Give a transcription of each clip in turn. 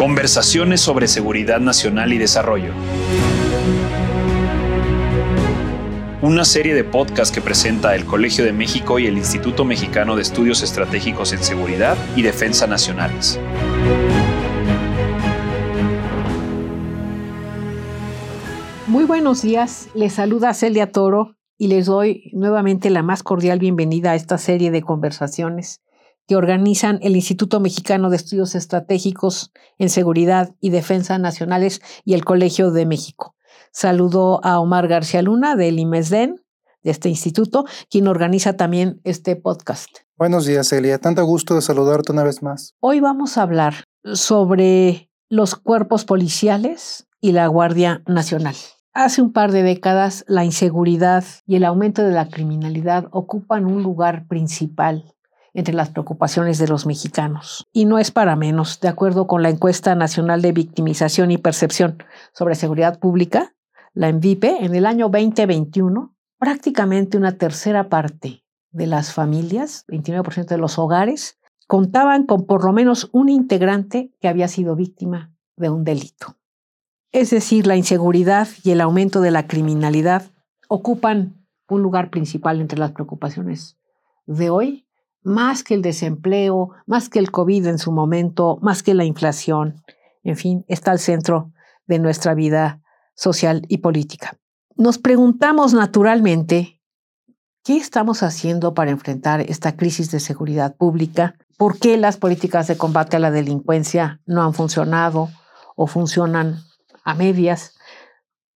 Conversaciones sobre seguridad nacional y desarrollo. Una serie de podcasts que presenta el Colegio de México y el Instituto Mexicano de Estudios Estratégicos en Seguridad y Defensa Nacionales. Muy buenos días, les saluda Celia Toro y les doy nuevamente la más cordial bienvenida a esta serie de conversaciones que organizan el Instituto Mexicano de Estudios Estratégicos en Seguridad y Defensa Nacionales y el Colegio de México. Saludo a Omar García Luna del IMESDEN, de este instituto, quien organiza también este podcast. Buenos días, Celia. Tanto gusto de saludarte una vez más. Hoy vamos a hablar sobre los cuerpos policiales y la Guardia Nacional. Hace un par de décadas, la inseguridad y el aumento de la criminalidad ocupan un lugar principal entre las preocupaciones de los mexicanos. Y no es para menos, de acuerdo con la encuesta nacional de victimización y percepción sobre seguridad pública, la ENVIPE, en el año 2021, prácticamente una tercera parte de las familias, 29% de los hogares, contaban con por lo menos un integrante que había sido víctima de un delito. Es decir, la inseguridad y el aumento de la criminalidad ocupan un lugar principal entre las preocupaciones de hoy más que el desempleo, más que el COVID en su momento, más que la inflación, en fin, está al centro de nuestra vida social y política. Nos preguntamos naturalmente, ¿qué estamos haciendo para enfrentar esta crisis de seguridad pública? ¿Por qué las políticas de combate a la delincuencia no han funcionado o funcionan a medias?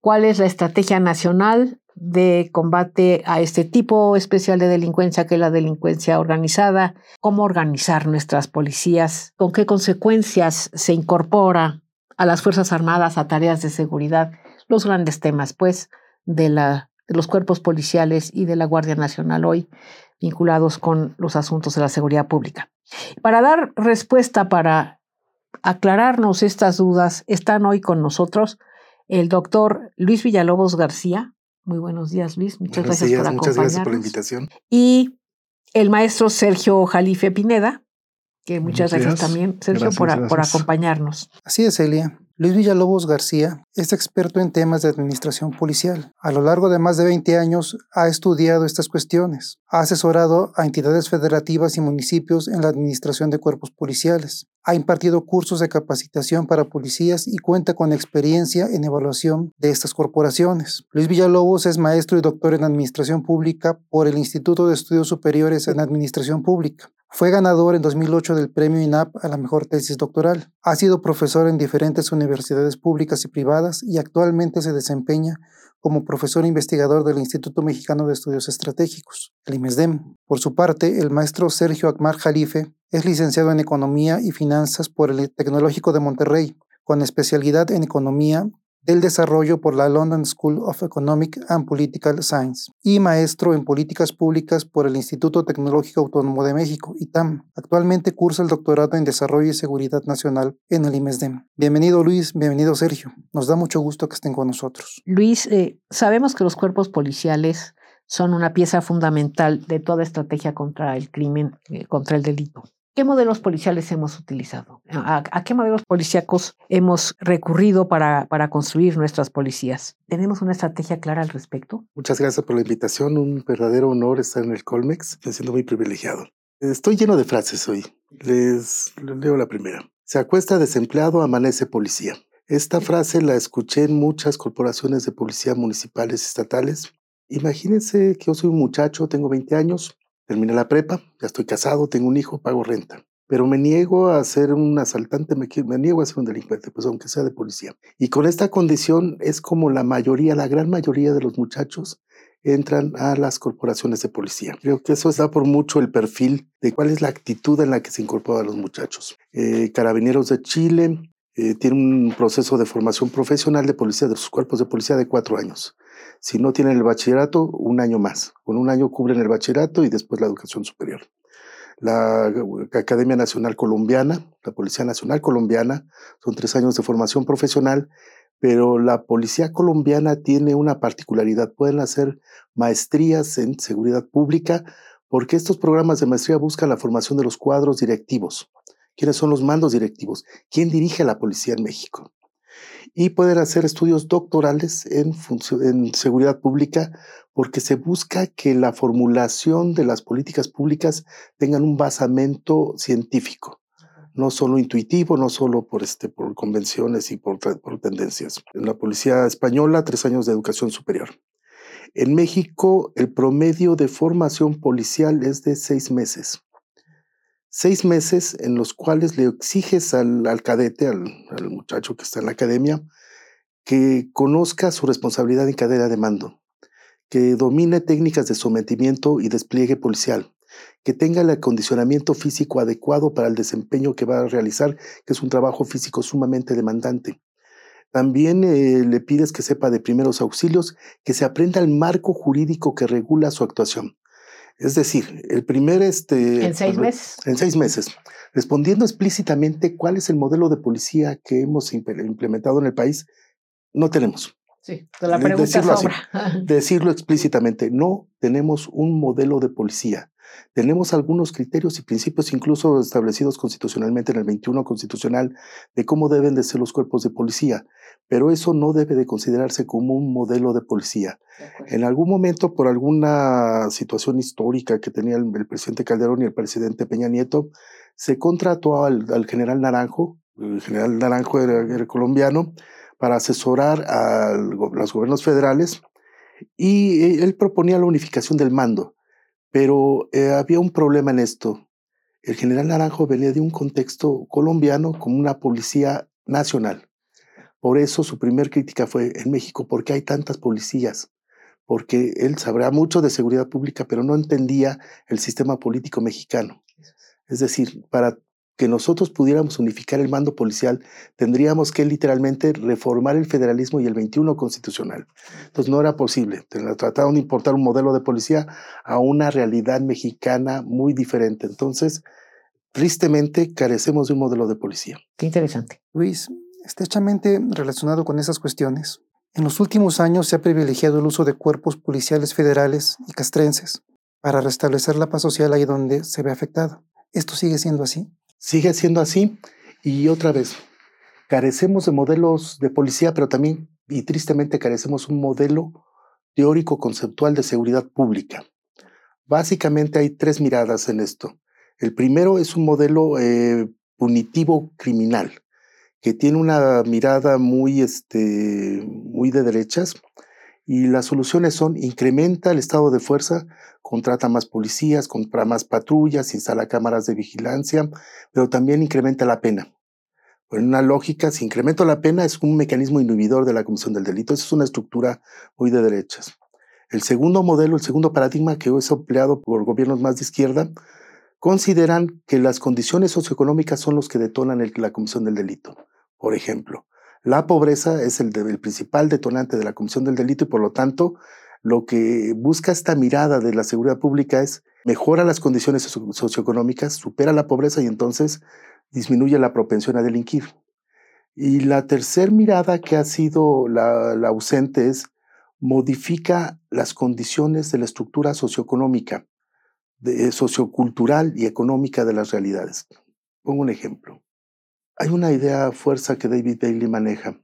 ¿Cuál es la estrategia nacional de combate a este tipo especial de delincuencia que es la delincuencia organizada, cómo organizar nuestras policías, con qué consecuencias se incorpora a las Fuerzas Armadas a tareas de seguridad, los grandes temas, pues, de, de los cuerpos policiales y de la Guardia Nacional hoy vinculados con los asuntos de la seguridad pública. Para dar respuesta, para aclararnos estas dudas, están hoy con nosotros el doctor Luis Villalobos García, muy buenos días, Luis. Muchas gracias por acompañarnos. Muchas gracias por la invitación. Y el maestro Sergio Jalife Pineda, que muchas gracias también, Sergio, por, por acompañarnos. Así es, Elia. Luis Villalobos García es experto en temas de administración policial. A lo largo de más de 20 años ha estudiado estas cuestiones. Ha asesorado a entidades federativas y municipios en la administración de cuerpos policiales. Ha impartido cursos de capacitación para policías y cuenta con experiencia en evaluación de estas corporaciones. Luis Villalobos es maestro y doctor en administración pública por el Instituto de Estudios Superiores en Administración Pública. Fue ganador en 2008 del premio INAP a la mejor tesis doctoral. Ha sido profesor en diferentes universidades públicas y privadas y actualmente se desempeña como profesor investigador del Instituto Mexicano de Estudios Estratégicos, el IMESDEM. Por su parte, el maestro Sergio Akmar Jalife es licenciado en Economía y Finanzas por el Tecnológico de Monterrey, con especialidad en Economía del Desarrollo por la London School of Economic and Political Science y maestro en Políticas Públicas por el Instituto Tecnológico Autónomo de México, ITAM. Actualmente cursa el doctorado en Desarrollo y Seguridad Nacional en el IMESDEM. Bienvenido Luis, bienvenido Sergio. Nos da mucho gusto que estén con nosotros. Luis, eh, sabemos que los cuerpos policiales son una pieza fundamental de toda estrategia contra el crimen, eh, contra el delito. ¿Qué modelos policiales hemos utilizado? ¿A, qué modelos policíacos hemos recurrido para, para, construir nuestras policías? ¿Tenemos una estrategia clara al respecto? Muchas gracias por la invitación. Un verdadero honor estar en el Colmex. Me siento muy privilegiado. Estoy lleno de frases hoy. Les, les leo la primera. Se acuesta desempleado, amanece policía. Esta frase la escuché en muchas corporaciones de policía municipales y estatales. Imagínense que yo soy un muchacho, tengo 20 años, Terminé la prepa, ya estoy casado, tengo un hijo, pago renta. Pero me niego a ser un asaltante, me, niego a ser un delincuente, pues aunque sea de policía. Y con esta condición es como la mayoría, la gran mayoría de los muchachos entran a las corporaciones de policía. Creo que eso da por mucho el perfil de cuál es la actitud en la que se incorporan los muchachos. Eh, Carabineros de Chile eh, tiene un proceso de formación profesional de policía, de sus cuerpos de policía de cuatro años. Si no tienen el bachillerato, un año más. Con un año cubren el bachillerato y después la educación superior. La Academia Nacional Colombiana, la Policía Nacional Colombiana, son tres años de formación profesional, pero la Policía Colombiana tiene una particularidad. Pueden hacer maestrías en seguridad pública porque estos programas de maestría buscan la formación de los cuadros directivos quiénes son los mandos directivos, quién dirige a la policía en México. Y poder hacer estudios doctorales en, en seguridad pública porque se busca que la formulación de las políticas públicas tengan un basamento científico no solo intuitivo, no solo por, este, por convenciones y por, por tendencias. En la policía española, tres años de educación superior. En México, el promedio de formación policial es de seis meses. Seis meses en los cuales le exiges al, cadete, al, al, muchacho que está en la academia, que conozca su responsabilidad en cadena de mando, que domine técnicas de sometimiento y despliegue policial, que tenga el acondicionamiento físico adecuado para el desempeño que va a realizar, que es un trabajo físico sumamente demandante. También eh, le pides que sepa de primeros auxilios, que se aprenda el marco jurídico que regula su actuación. Es decir, el primer... Este, en seis meses. En seis meses. Respondiendo explícitamente cuál es el modelo de policía que hemos implementado en el país, no tenemos. Sí, la pregunta decirlo, así, decirlo explícitamente, no tenemos un modelo de policía. Tenemos algunos criterios y principios incluso establecidos constitucionalmente en el 21 constitucional de cómo deben de ser los cuerpos de policía, pero eso no debe de considerarse como un modelo de policía. En algún momento, por alguna situación histórica que tenía el, el presidente Calderón y el presidente Peña Nieto, se contrató al, al general Naranjo, el general Naranjo era, era colombiano, para asesorar a los gobiernos federales y eh, él proponía la unificación del mando. Pero eh, había un problema en esto. El general Naranjo venía de un contexto colombiano como una policía nacional. Por eso su primer crítica fue en México, ¿por qué hay tantas policías? Porque él sabrá mucho de seguridad pública, pero no entendía el sistema político mexicano. Es decir, para que nosotros pudiéramos unificar el mando policial, tendríamos que literalmente reformar el federalismo y el 21 constitucional. Entonces no era posible. Trataron de importar un modelo de policía a una realidad mexicana muy diferente. Entonces, tristemente, carecemos de un modelo de policía. Qué interesante. Luis, estrechamente relacionado con esas cuestiones. En los últimos años se ha privilegiado el uso de cuerpos policiales federales y castrenses para restablecer la paz social ahí donde se ve afectada. ¿Esto sigue siendo así? Sigue siendo así y otra vez, carecemos de modelos de policía, pero también y tristemente carecemos un modelo teórico conceptual de seguridad pública. Básicamente hay tres miradas en esto. El primero es un modelo eh, punitivo criminal, que tiene una mirada muy, este, muy de derechas, y las soluciones son incrementa el estado de fuerza, contrata más policías, compra más patrullas, instala cámaras de vigilancia, pero también incrementa la pena. En una lógica, si incremento la pena es un mecanismo inhibidor de la comisión del delito. Esa es una estructura muy de derechas. El segundo modelo, el segundo paradigma que hoy es empleado por gobiernos más de izquierda, consideran que las condiciones socioeconómicas son los que detonan la comisión del delito. Por ejemplo, la pobreza es el, principal detonante de la comisión del delito y por lo tanto lo que busca esta mirada de la seguridad pública es mejora las condiciones socioeconómicas, supera la pobreza y entonces disminuye la propensión a delinquir. Y la tercera mirada que ha sido la, la ausente es modifica las condiciones de la estructura socioeconómica, de, sociocultural y económica de las realidades. Pongo un ejemplo. Hay una idea fuerza que David Bailey maneja.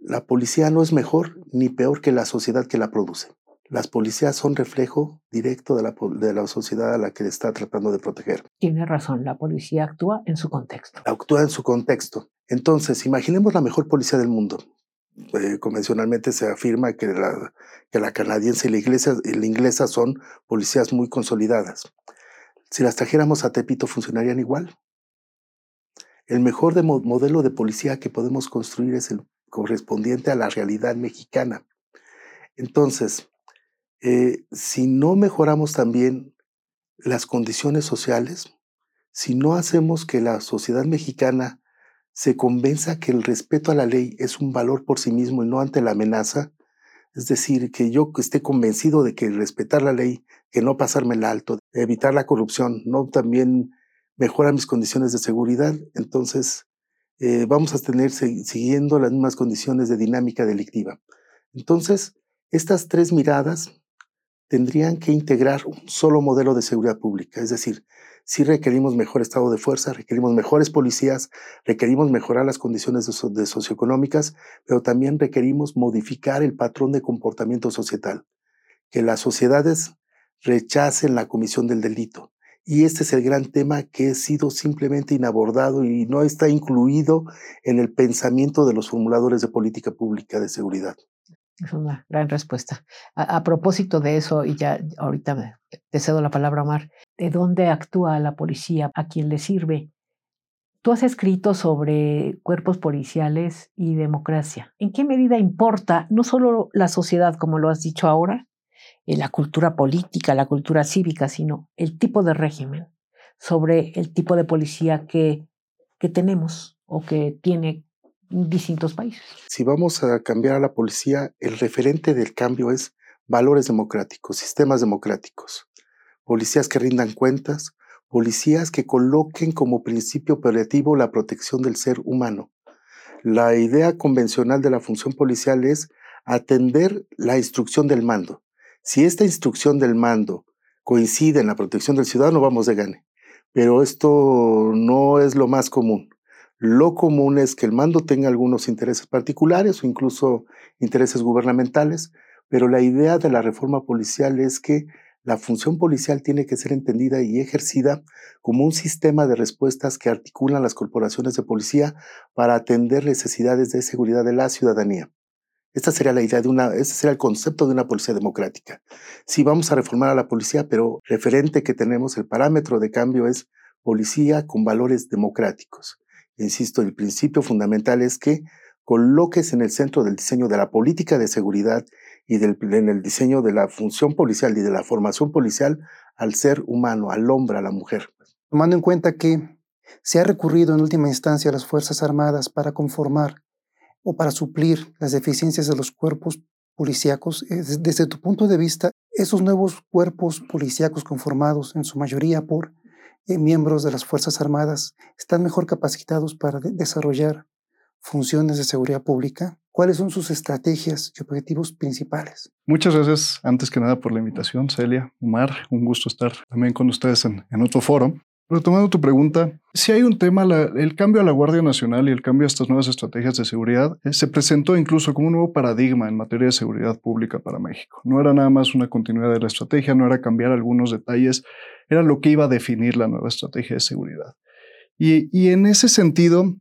La policía no es mejor ni peor que la sociedad que la produce. Las policías son reflejo directo de la, de la sociedad a la que está tratando de proteger. Tiene razón, la policía actúa en su contexto. Actúa en su contexto. Entonces, imaginemos la mejor policía del mundo. Eh, convencionalmente se afirma que la, que la canadiense y la, iglesia, y la inglesa son policías muy consolidadas. Si las trajéramos a Tepito, ¿funcionarían igual? El mejor de modelo de policía que podemos construir es el correspondiente a la realidad mexicana. Entonces, eh, si no mejoramos también las condiciones sociales, si no hacemos que la sociedad mexicana se convenza que el respeto a la ley es un valor por sí mismo y no ante la amenaza, es decir, que yo esté convencido de que respetar la ley, que no pasarme el alto, evitar la corrupción, no también mejora mis condiciones de seguridad, entonces eh, vamos a tener siguiendo las mismas condiciones de dinámica delictiva. Entonces, estas tres miradas tendrían que integrar un solo modelo de seguridad pública, es decir, sí requerimos mejor estado de fuerza, requerimos mejores policías, requerimos mejorar las condiciones de, socioeconómicas, pero también requerimos modificar el patrón de comportamiento societal, que las sociedades rechacen la comisión del delito. Y este es el gran tema que ha sido simplemente inabordado y no está incluido en el pensamiento de los formuladores de política pública de seguridad. Es una gran respuesta. A, propósito de eso, y ya ahorita te cedo la palabra, Omar, ¿de dónde actúa la policía? ¿A quién le sirve? Tú has escrito sobre cuerpos policiales y democracia. ¿En qué medida importa no solo la sociedad, como lo has dicho ahora, la cultura política, la cultura cívica, sino el tipo de régimen sobre el tipo de policía que, que tenemos o que tiene distintos países. Si vamos a cambiar a la policía, el referente del cambio es valores democráticos, sistemas democráticos, policías que rindan cuentas, policías que coloquen como principio operativo la protección del ser humano. La idea convencional de la función policial es atender la instrucción del mando. Si esta instrucción del mando coincide en la protección del ciudadano, vamos de gane. Pero esto no es lo más común. Lo común es que el mando tenga algunos intereses particulares o incluso intereses gubernamentales, pero la idea de la reforma policial es que la función policial tiene que ser entendida y ejercida como un sistema de respuestas que articulan las corporaciones de policía para atender necesidades de seguridad de la ciudadanía. Esta sería la idea de una, este sería el concepto de una policía democrática. Si vamos a reformar a la policía, pero referente que tenemos, el parámetro de cambio es policía con valores democráticos. Insisto, el principio fundamental es que coloques en el centro del diseño de la política de seguridad y del, en el diseño de la función policial y de la formación policial al ser humano, al hombre, a la mujer. Tomando en cuenta que se ha recurrido en última instancia a las Fuerzas Armadas para conformar o para suplir las deficiencias de los cuerpos policíacos, eh, desde tu punto de vista, esos nuevos cuerpos policíacos conformados en su mayoría por eh, miembros de las Fuerzas Armadas están mejor capacitados para desarrollar funciones de seguridad pública? ¿Cuáles son sus estrategias y objetivos principales? Muchas gracias, antes que nada, por la invitación, Celia, Omar. Un gusto estar también con ustedes en, en otro foro. Retomando tu pregunta, si hay un tema, el cambio a la Guardia Nacional y el cambio a estas nuevas estrategias de seguridad eh, se presentó incluso como un nuevo paradigma en materia de seguridad pública para México. No era nada más una continuidad de la estrategia, no era cambiar algunos detalles, era lo que iba a definir la nueva estrategia de seguridad. Y, y en ese sentido,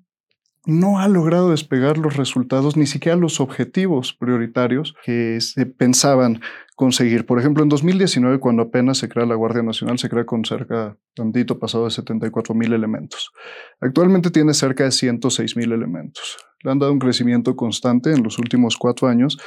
no ha logrado despegar los resultados, ni siquiera los objetivos prioritarios que se pensaban conseguir. Por ejemplo, en 2019, cuando apenas se crea la Guardia Nacional, se crea con cerca, tantito pasado de 74 mil elementos. Actualmente tiene cerca de 106 mil elementos. Le han dado un crecimiento constante en los últimos cuatro años,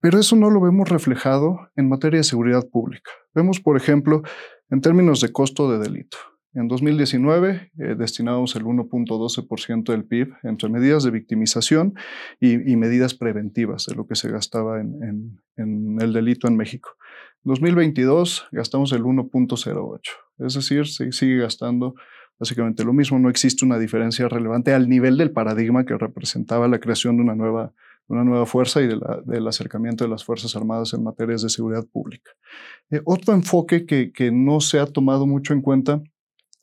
pero eso no lo vemos reflejado en materia de seguridad pública. Vemos, por ejemplo, en términos de costo de delito. En 2019 eh, destinamos el 1.12% del PIB entre medidas de victimización y, medidas preventivas de lo que se gastaba en, el delito en México. En 2022 gastamos el 1.08, es decir, se sigue gastando básicamente lo mismo, no existe una diferencia relevante al nivel del paradigma que representaba la creación de una nueva, fuerza y del acercamiento de las Fuerzas Armadas en materias de seguridad pública. Eh, otro enfoque que, que no se ha tomado mucho en cuenta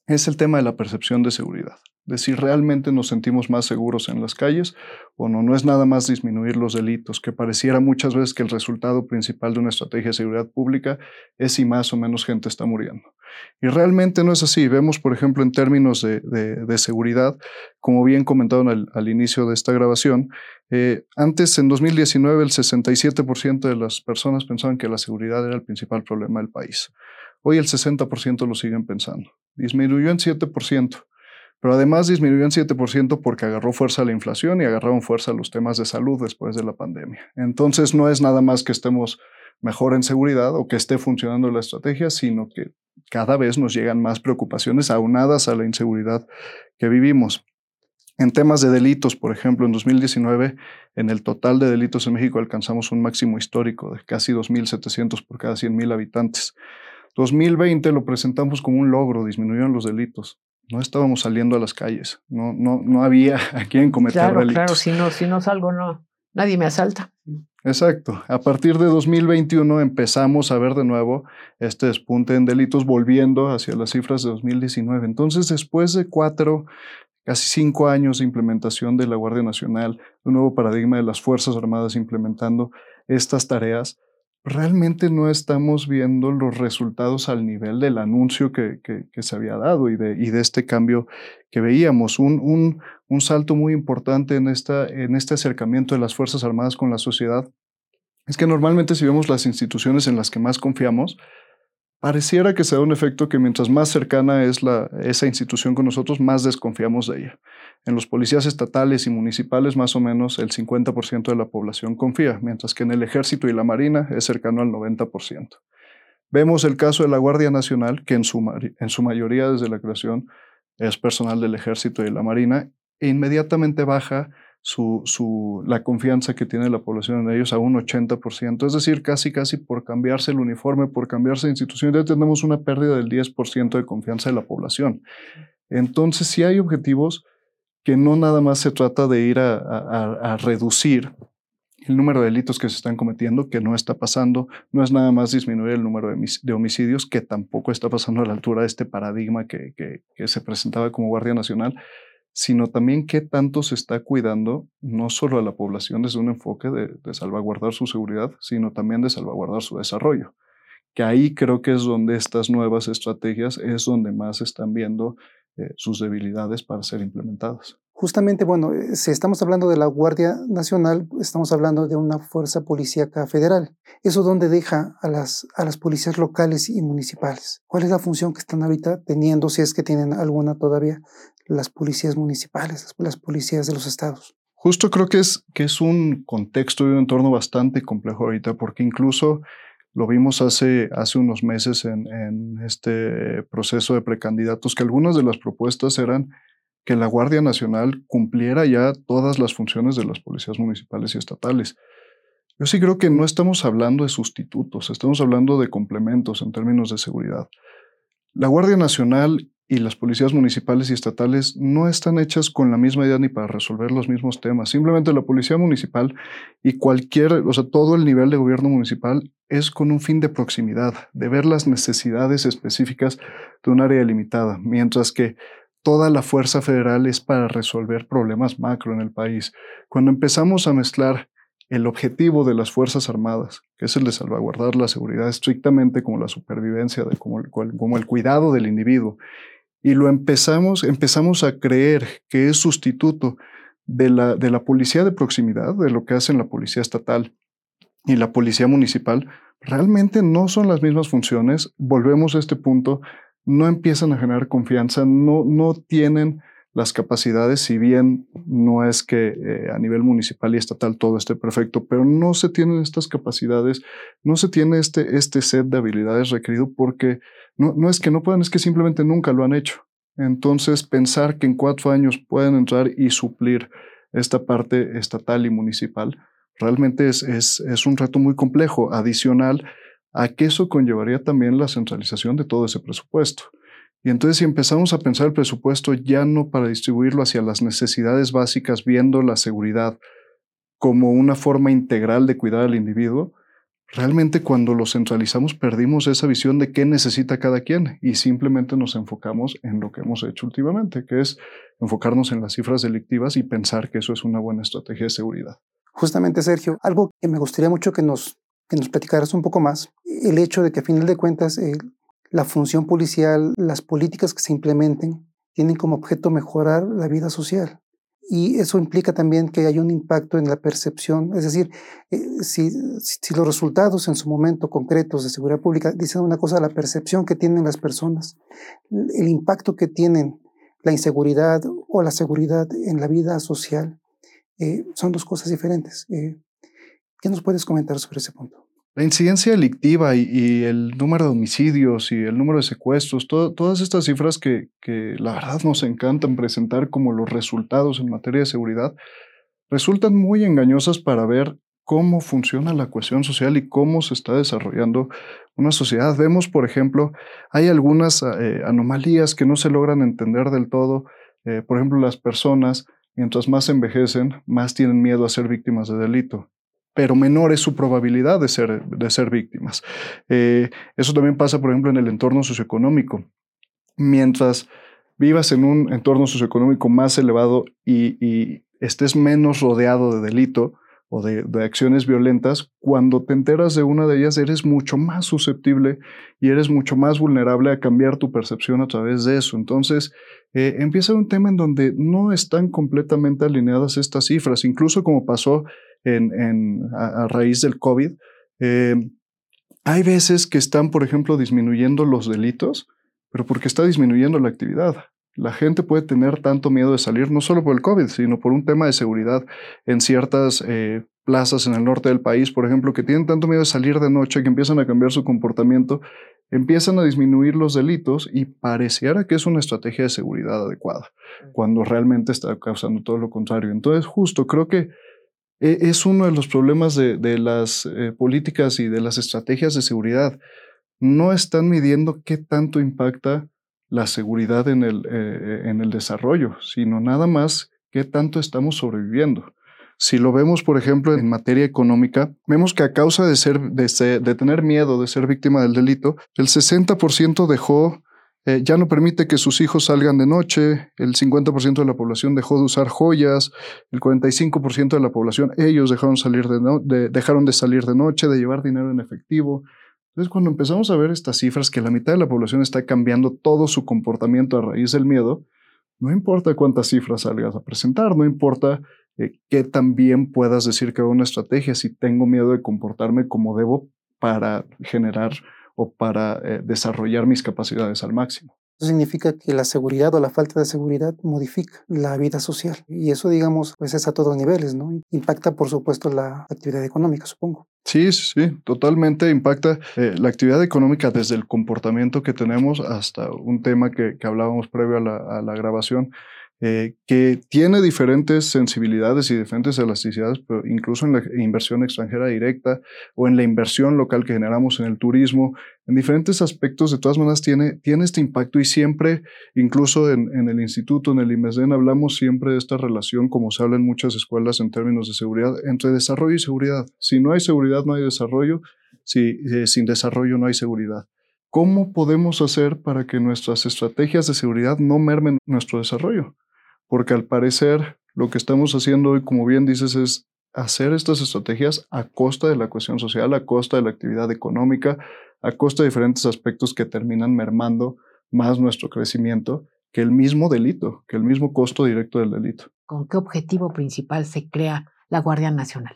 es el tema de la percepción de seguridad, de si realmente nos sentimos más seguros en las calles o no. No es nada más disminuir los delitos, que pareciera muchas veces que el resultado principal de una estrategia de seguridad pública es si más o menos gente está muriendo. Y realmente no es así. Vemos, por ejemplo, en términos de, seguridad, como bien comentaron al, inicio de esta grabación, eh, antes, en 2019, el 67% de las personas pensaban que la seguridad era el principal problema del país. Hoy el 60% lo siguen pensando. Disminuyó en 7%, pero además disminuyó en 7% porque agarró fuerza la inflación y agarraron fuerza los temas de salud después de la pandemia. Entonces no es nada más que estemos mejor en seguridad o que esté funcionando la estrategia, sino que cada vez nos llegan más preocupaciones aunadas a la inseguridad que vivimos. En temas de delitos, por ejemplo, en 2019, en el total de delitos en México alcanzamos un máximo histórico de casi 2.700 por cada 100.000 habitantes. 2020 lo presentamos como un logro, disminuyeron los delitos. No estábamos saliendo a las calles, no, no, no había a quién cometer claro, delitos. Claro, si no, si no salgo, no, nadie me asalta. Exacto. A partir de 2021 empezamos a ver de nuevo este despunte en delitos volviendo hacia las cifras de 2019. Entonces, después de cuatro, casi cinco años de implementación de la Guardia Nacional, un nuevo paradigma de las Fuerzas Armadas implementando estas tareas, realmente no estamos viendo los resultados al nivel del anuncio que, se había dado y de, este cambio que veíamos. Un, un, salto muy importante en, en este acercamiento de las Fuerzas Armadas con la sociedad es que normalmente si vemos las instituciones en las que más confiamos, pareciera que se da un efecto que mientras más cercana es la, esa institución con nosotros, más desconfiamos de ella. En los policías estatales y municipales, más o menos el 50% de la población confía, mientras que en el ejército y la marina es cercano al 90%. Vemos el caso de la Guardia Nacional, que en su, en su mayoría desde la creación es personal del ejército y la marina, e inmediatamente baja su, la confianza que tiene la población en ellos a un 80%. Es decir, casi, casi por cambiarse el uniforme, por cambiarse de institución, ya tenemos una pérdida del 10% de confianza de la población. Entonces, sí hay objetivos que no nada más se trata de ir a, reducir el número de delitos que se están cometiendo, que no está pasando, no es nada más disminuir el número de, homicidios, que tampoco está pasando a la altura de este paradigma que se presentaba como Guardia Nacional, sino también qué tanto se está cuidando no solo a la población desde un enfoque de, salvaguardar su seguridad, sino también de salvaguardar su desarrollo. Que ahí creo que es donde estas nuevas estrategias es donde más están viendo eh, sus debilidades para ser implementadas. Justamente, bueno, eh, si estamos hablando de la Guardia Nacional, estamos hablando de una fuerza policíaca federal. ¿Eso dónde deja a las, a las policías locales y municipales? ¿Cuál es la función que están ahorita teniendo, si es que tienen alguna todavía, las policías municipales, las policías de los estados? Justo creo que es, que es un contexto y un entorno bastante complejo ahorita, porque incluso lo vimos hace, hace unos meses en, en este proceso de precandidatos, que algunas de las propuestas eran que la Guardia Nacional cumpliera ya todas las funciones de las policías municipales y estatales. Yo sí creo que no estamos hablando de sustitutos, estamos hablando de complementos en términos de seguridad. La Guardia Nacional y las policías municipales y estatales no están hechas con la misma idea ni para resolver los mismos temas. Simplemente la policía municipal y cualquier, o sea, todo el nivel de gobierno municipal es con un fin de proximidad, de ver las necesidades específicas de un área limitada, mientras que toda la fuerza federal es para resolver problemas macro en el país. Cuando empezamos a mezclar el objetivo de las Fuerzas Armadas, que es el de salvaguardar la seguridad estrictamente como la supervivencia, como, el, como el cuidado del individuo, y lo empezamos, empezamos a creer que es sustituto de la, de la policía de proximidad, de lo que hacen la policía estatal y la policía municipal, realmente no son las mismas funciones. Volvemos a este punto no empiezan a generar confianza, no, no tienen las capacidades, si bien no es que eh, a nivel municipal y estatal todo esté perfecto, pero no se tienen estas capacidades, no se tiene este, este set de habilidades requerido porque no, no es que no puedan, es que simplemente nunca lo han hecho. Entonces, pensar que en cuatro años pueden entrar y suplir esta parte estatal y municipal, realmente es, es, es un reto muy complejo, adicional a que eso conllevaría también la centralización de todo ese presupuesto. Y entonces si empezamos a pensar el presupuesto ya no para distribuirlo hacia las necesidades básicas, viendo la seguridad como una forma integral de cuidar al individuo, realmente cuando lo centralizamos perdimos esa visión de qué necesita cada quien y simplemente nos enfocamos en lo que hemos hecho últimamente, que es enfocarnos en las cifras delictivas y pensar que eso es una buena estrategia de seguridad. Justamente, Sergio, algo que me gustaría mucho que nos que nos platicaras un poco más el hecho de que a final de cuentas eh, la función policial, las políticas que se implementen, tienen como objeto mejorar la vida social. Y eso implica también que hay un impacto en la percepción, es decir, eh, si, si, los resultados en su momento concretos de seguridad pública dicen una cosa, la percepción que tienen las personas, el impacto que tienen la inseguridad o la seguridad en la vida social, eh, son dos cosas diferentes. ¿Qué nos puedes comentar sobre ese punto? La incidencia delictiva y, el número de homicidios y el número de secuestros, todas estas cifras que, la verdad nos encantan presentar como los resultados en materia de seguridad, resultan muy engañosas para ver cómo funciona la cohesión social y cómo se está desarrollando una sociedad. Vemos, por ejemplo, hay algunas eh, anomalías que no se logran entender del todo. Eh, por ejemplo, las personas, mientras más envejecen, más tienen miedo a ser víctimas de delito pero menor es su probabilidad de ser, de ser víctimas. Eh, eso también pasa, por ejemplo, en el entorno socioeconómico. Mientras vivas en un entorno socioeconómico más elevado y, estés menos rodeado de delito o de, acciones violentas, cuando te enteras de una de ellas eres mucho más susceptible y eres mucho más vulnerable a cambiar tu percepción a través de eso. Entonces, eh, empieza un tema en donde no están completamente alineadas estas cifras, incluso como pasó en, a, raíz del COVID. Eh, hay veces que están, por ejemplo, disminuyendo los delitos, pero porque está disminuyendo la actividad. La gente puede tener tanto miedo de salir, no solo por el COVID, sino por un tema de seguridad en ciertas eh, plazas en el norte del país, por ejemplo, que tienen tanto miedo de salir de noche que empiezan a cambiar su comportamiento, empiezan a disminuir los delitos y pareciera que es una estrategia de seguridad adecuada, cuando realmente está causando todo lo contrario. Entonces, justo creo que es uno de los problemas de, las eh, políticas y de las estrategias de seguridad. No están midiendo qué tanto impacta la seguridad en el, eh, en el desarrollo, sino nada más qué tanto estamos sobreviviendo. Si lo vemos, por ejemplo, en materia económica, vemos que a causa de, ser, de, de tener miedo de ser víctima del delito, el 60% dejó eh, ya no permite que sus hijos salgan de noche, el 50% de la población dejó de usar joyas, el 45% de la población, ellos dejaron, salir de, dejaron de salir de noche, de llevar dinero en efectivo. Entonces, cuando empezamos a ver estas cifras, que la mitad de la población está cambiando todo su comportamiento a raíz del miedo, no importa cuántas cifras salgas a presentar, no importa eh, qué tan bien puedas decir que hago una estrategia, si tengo miedo de comportarme como debo para generar o para eh, desarrollar mis capacidades al máximo. Eso significa que la seguridad o la falta de seguridad modifica la vida social. Y eso, digamos, pues es a todos niveles, ¿no? Impacta, por supuesto, la actividad económica, supongo. Sí, sí, totalmente impacta eh, la actividad económica desde el comportamiento que tenemos hasta un tema que, que hablábamos previo a la, a la grabación, eh, que tiene diferentes sensibilidades y diferentes elasticidades, pero incluso en la inversión extranjera directa o en la inversión local que generamos en el turismo, en diferentes aspectos, de todas maneras, tiene, tiene este impacto y siempre, incluso en, el instituto, en el IMESDEN, hablamos siempre de esta relación, como se habla en muchas escuelas en términos de seguridad, entre desarrollo y seguridad. Si no hay seguridad, no hay desarrollo. Si, eh, sin desarrollo, no hay seguridad. ¿Cómo podemos hacer para que nuestras estrategias de seguridad no mermen nuestro desarrollo? Porque al parecer lo que estamos haciendo hoy, como bien dices, es hacer estas estrategias a costa de la cuestión social, a costa de la actividad económica, a costa de diferentes aspectos que terminan mermando más nuestro crecimiento que el mismo delito, que el mismo costo directo del delito. ¿Con qué objetivo principal se crea la Guardia Nacional?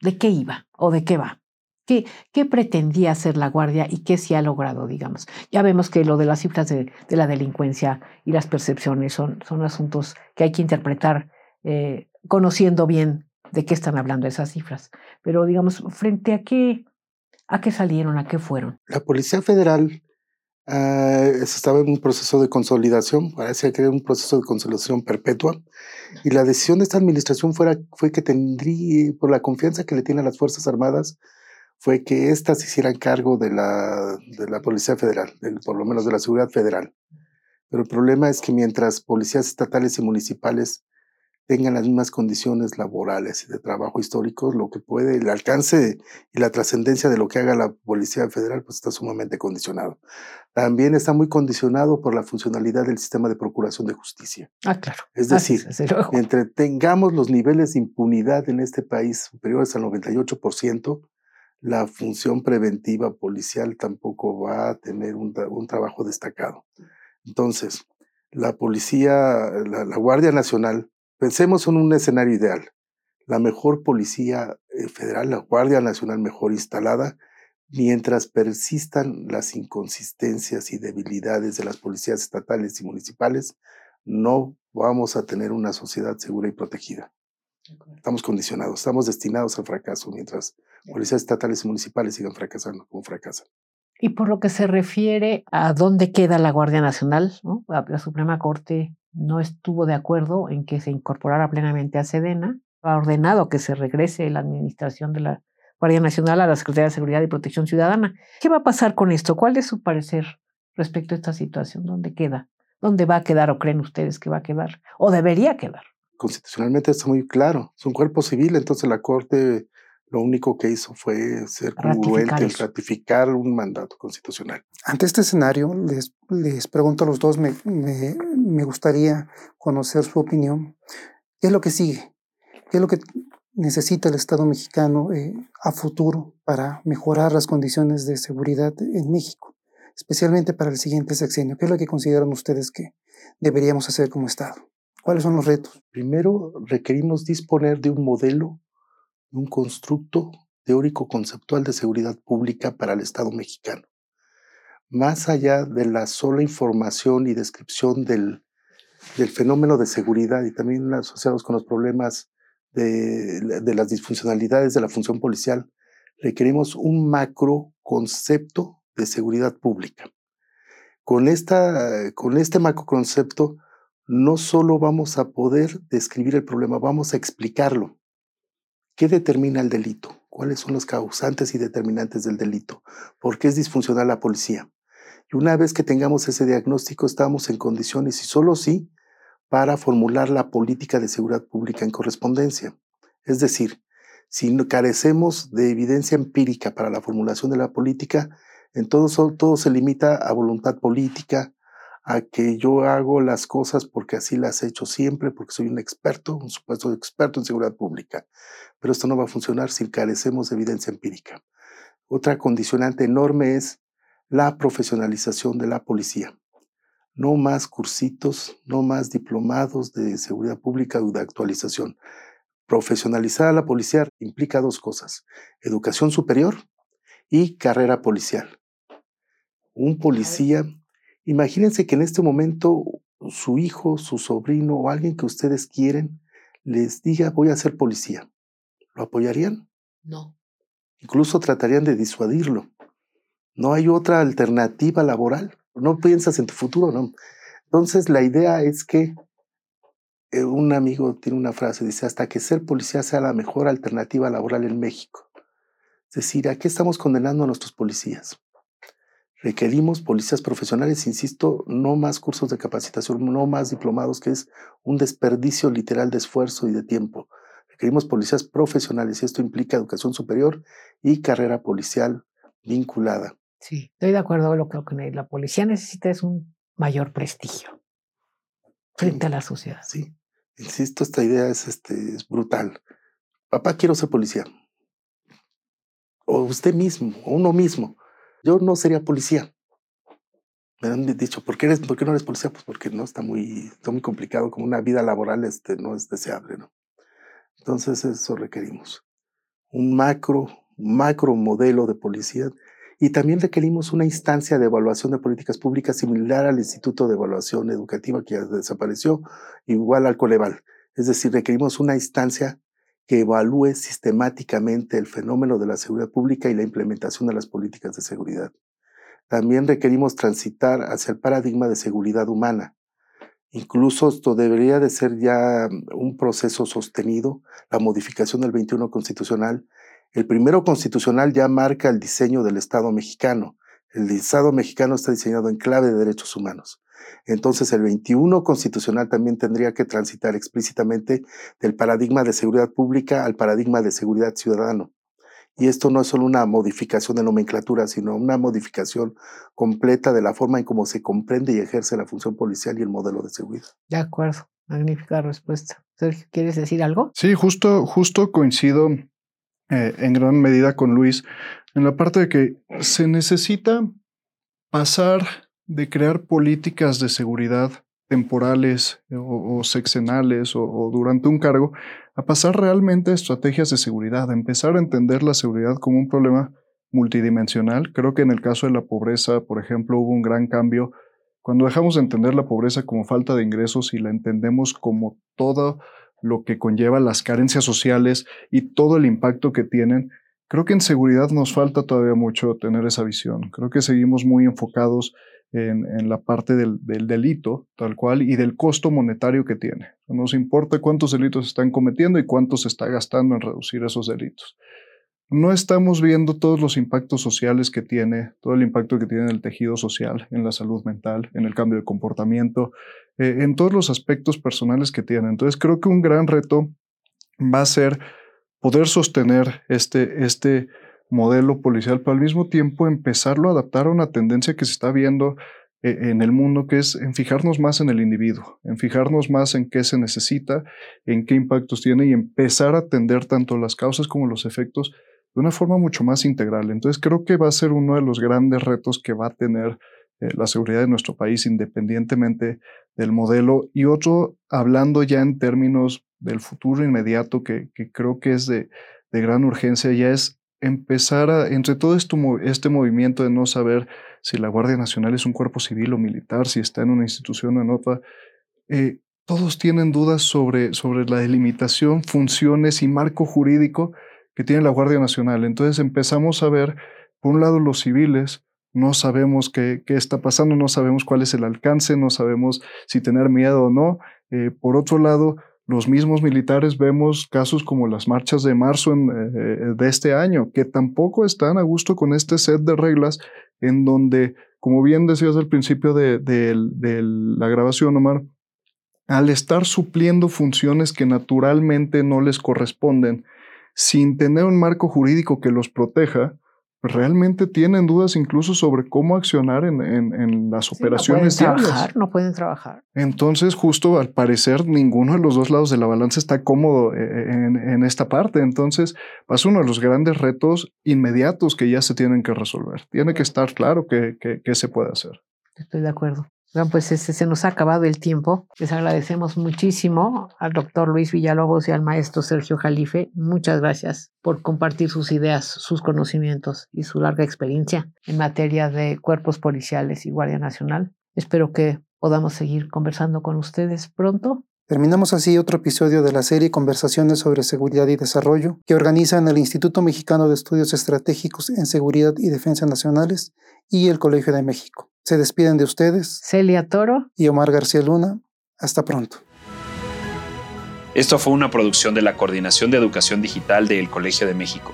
¿De qué iba o de qué va? ¿Qué, pretendía hacer la Guardia y qué se ha logrado, digamos? Ya vemos que lo de las cifras de, la delincuencia y las percepciones son, son asuntos que hay que interpretar eh, conociendo bien de qué están hablando esas cifras. Pero, digamos, frente a qué, a qué salieron, a qué fueron. La Policía Federal ah, estaba en un proceso de consolidación, parece que era un proceso de consolidación perpetua, y la decisión de esta administración fuera, fue que tendría, por la confianza que le tiene a las Fuerzas Armadas, fue que éstas hicieran cargo de la, de la Policía Federal, por lo menos de la Seguridad Federal. Pero el problema es que mientras policías estatales y municipales tengan las mismas condiciones laborales y de trabajo históricos, lo que puede, el alcance y la trascendencia de lo que haga la Policía Federal, pues está sumamente condicionado. También está muy condicionado por la funcionalidad del sistema de procuración de justicia. Ah, claro. Es decir, mientras tengamos los niveles de impunidad en este país superiores al 98%, la función preventiva policial tampoco va a tener un, trabajo destacado. Entonces, la policía, la, Guardia Nacional, pensemos en un escenario ideal. La mejor policía eh, federal, la Guardia Nacional mejor instalada, mientras persistan las inconsistencias y debilidades de las policías estatales y municipales, no vamos a tener una sociedad segura y protegida. Estamos condicionados, estamos destinados al fracaso mientras policías estatales y municipales sigan fracasando como fracasan. Y por lo que se refiere a dónde queda la Guardia Nacional, la, Suprema Corte no estuvo de acuerdo en que se incorporara plenamente a Sedena, ha ordenado que se regrese la administración de la Guardia Nacional a la Secretaría de Seguridad y Protección Ciudadana. ¿Qué va a pasar con esto? ¿Cuál es su parecer respecto a esta situación? ¿Dónde queda? ¿Dónde va a quedar o creen ustedes que va a quedar? ¿O debería quedar? Constitucionalmente está muy claro. Es un cuerpo civil, entonces la Corte lo único que hizo fue ser congruente, ratificar un mandato constitucional. Ante este escenario, les, les pregunto a los dos, me, me, me gustaría conocer su opinión. ¿Qué es lo que sigue? ¿Qué es lo que necesita el Estado mexicano eh, a futuro para mejorar las condiciones de seguridad en México, especialmente para el siguiente sexenio? ¿Qué es lo que consideran ustedes que deberíamos hacer como Estado? ¿Cuáles son los retos? Primero, requerimos disponer de un modelo, de un constructo teórico conceptual de seguridad pública para el Estado mexicano. Más allá de la sola información y descripción del, del fenómeno de seguridad y también asociados con los problemas de, las disfuncionalidades de la función policial, requerimos un macro concepto de seguridad pública. Con, esta, con este macro concepto no solo vamos a poder describir el problema, vamos a explicarlo. ¿Qué determina el delito? ¿Cuáles son los causantes y determinantes del delito? ¿Por qué es disfuncional la policía? Y una vez que tengamos ese diagnóstico, estamos en condiciones, y solo sí, para formular la política de seguridad pública en correspondencia. Es decir, si carecemos de evidencia empírica para la formulación de la política, en todo, todo se limita a voluntad política, a que yo hago las cosas porque así las he hecho siempre, porque soy un experto, un supuesto experto en seguridad pública. Pero esto no va a funcionar si carecemos de evidencia empírica. Otra condicionante enorme es la profesionalización de la policía no más cursitos, no más diplomados de seguridad pública o de actualización. Profesionalizar a la policía implica dos cosas, educación superior y carrera policial. Un policía, imagínense que en este momento su hijo, su sobrino o alguien que ustedes quieren les diga voy a ser policía. ¿Lo apoyarían? No. Incluso tratarían de disuadirlo. No hay otra alternativa laboral no piensas en tu futuro, ¿no? Entonces la idea es que eh, un amigo tiene una frase, dice, hasta que ser policía sea la mejor alternativa laboral en México. Es decir, ¿a qué estamos condenando a nuestros policías? Requerimos policías profesionales, insisto, no más cursos de capacitación, no más diplomados, que es un desperdicio literal de esfuerzo y de tiempo. Requerimos policías profesionales y esto implica educación superior y carrera policial vinculada. Sí, estoy de acuerdo. Lo que la policía necesita es un mayor prestigio frente a la sociedad. Sí, insisto, esta idea es, este, es brutal. Papá, quiero ser policía. O usted mismo, o uno mismo. Yo no sería policía. Me han dicho, ¿por qué, eres, ¿por qué no eres policía? Pues porque no está muy, está muy complicado, como una vida laboral este, no es deseable, ¿no? Entonces eso requerimos. Un macro, macro modelo de policía y también requerimos una instancia de evaluación de políticas públicas similar al Instituto de Evaluación Educativa que ya desapareció, igual al Coleval. Es decir, requerimos una instancia que evalúe sistemáticamente el fenómeno de la seguridad pública y la implementación de las políticas de seguridad. También requerimos transitar hacia el paradigma de seguridad humana. Incluso esto debería de ser ya un proceso sostenido, la modificación del 21 constitucional el primero constitucional ya marca el diseño del Estado mexicano. El Estado mexicano está diseñado en clave de derechos humanos. Entonces el 21 constitucional también tendría que transitar explícitamente del paradigma de seguridad pública al paradigma de seguridad ciudadano. Y esto no es solo una modificación de nomenclatura, sino una modificación completa de la forma en cómo se comprende y ejerce la función policial y el modelo de seguridad. De acuerdo, magnífica respuesta. Sergio, ¿quieres decir algo? Sí, justo, justo coincido eh, en gran medida con Luis en la parte de que se necesita pasar de crear políticas de seguridad temporales eh, o, sexenales o, durante un cargo a pasar realmente a estrategias de seguridad, a empezar a entender la seguridad como un problema multidimensional. Creo que en el caso de la pobreza, por ejemplo, hubo un gran cambio cuando dejamos de entender la pobreza como falta de ingresos y la entendemos como todo lo que conlleva las carencias sociales y todo el impacto que tienen. Creo que en seguridad nos falta todavía mucho tener esa visión. Creo que seguimos muy enfocados en, la parte del, del, delito, tal cual, y del costo monetario que tiene. Nos importa cuántos delitos están cometiendo y cuánto se está gastando en reducir esos delitos no estamos viendo todos los impactos sociales que tiene, todo el impacto que tiene en el tejido social, en la salud mental, en el cambio de comportamiento, eh, en todos los aspectos personales que tiene. Entonces creo que un gran reto va a ser poder sostener este, este modelo policial, pero al mismo tiempo empezarlo a adaptar a una tendencia que se está viendo eh, en el mundo, que es en fijarnos más en el individuo, en fijarnos más en qué se necesita, en qué impactos tiene y empezar a atender tanto las causas como los efectos de una forma mucho más integral. Entonces creo que va a ser uno de los grandes retos que va a tener eh, la seguridad de nuestro país independientemente del modelo. Y otro, hablando ya en términos del futuro inmediato, que, creo que es de, de, gran urgencia, ya es empezar a, entre todo este movimiento de no saber si la Guardia Nacional es un cuerpo civil o militar, si está en una institución o en otra, eh, todos tienen dudas sobre, sobre la delimitación, funciones y marco jurídico que tiene la Guardia Nacional. Entonces empezamos a ver, por un lado, los civiles, no sabemos qué, qué está pasando, no sabemos cuál es el alcance, no sabemos si tener miedo o no. Eh, por otro lado, los mismos militares vemos casos como las marchas de marzo eh, de este año, que tampoco están a gusto con este set de reglas en donde, como bien decías al principio de, de la grabación, Omar, al estar supliendo funciones que naturalmente no les corresponden, sin tener un marco jurídico que los proteja, realmente tienen dudas incluso sobre cómo accionar en, en, las operaciones no pueden trabajar, no pueden trabajar. Entonces, justo al parecer, ninguno de los dos lados de la balanza está cómodo eh, eh, en, en esta parte. Entonces, pasa uno de los grandes retos inmediatos que ya se tienen que resolver. Tiene que estar claro qué se puede hacer. Estoy de acuerdo. Bueno, pues se nos ha acabado el tiempo. Les agradecemos muchísimo al doctor Luis Villalobos y al maestro Sergio Jalife. Muchas gracias por compartir sus ideas, sus conocimientos y su larga experiencia en materia de cuerpos policiales y Guardia Nacional. Espero que podamos seguir conversando con ustedes pronto. Terminamos así otro episodio de la serie Conversaciones sobre Seguridad y Desarrollo que organizan el Instituto Mexicano de Estudios Estratégicos en Seguridad y Defensa Nacionales y el Colegio de México. Se despiden de ustedes. Celia Toro. Y Omar García Luna. Hasta pronto. Esto fue una producción de la Coordinación de Educación Digital del Colegio de México.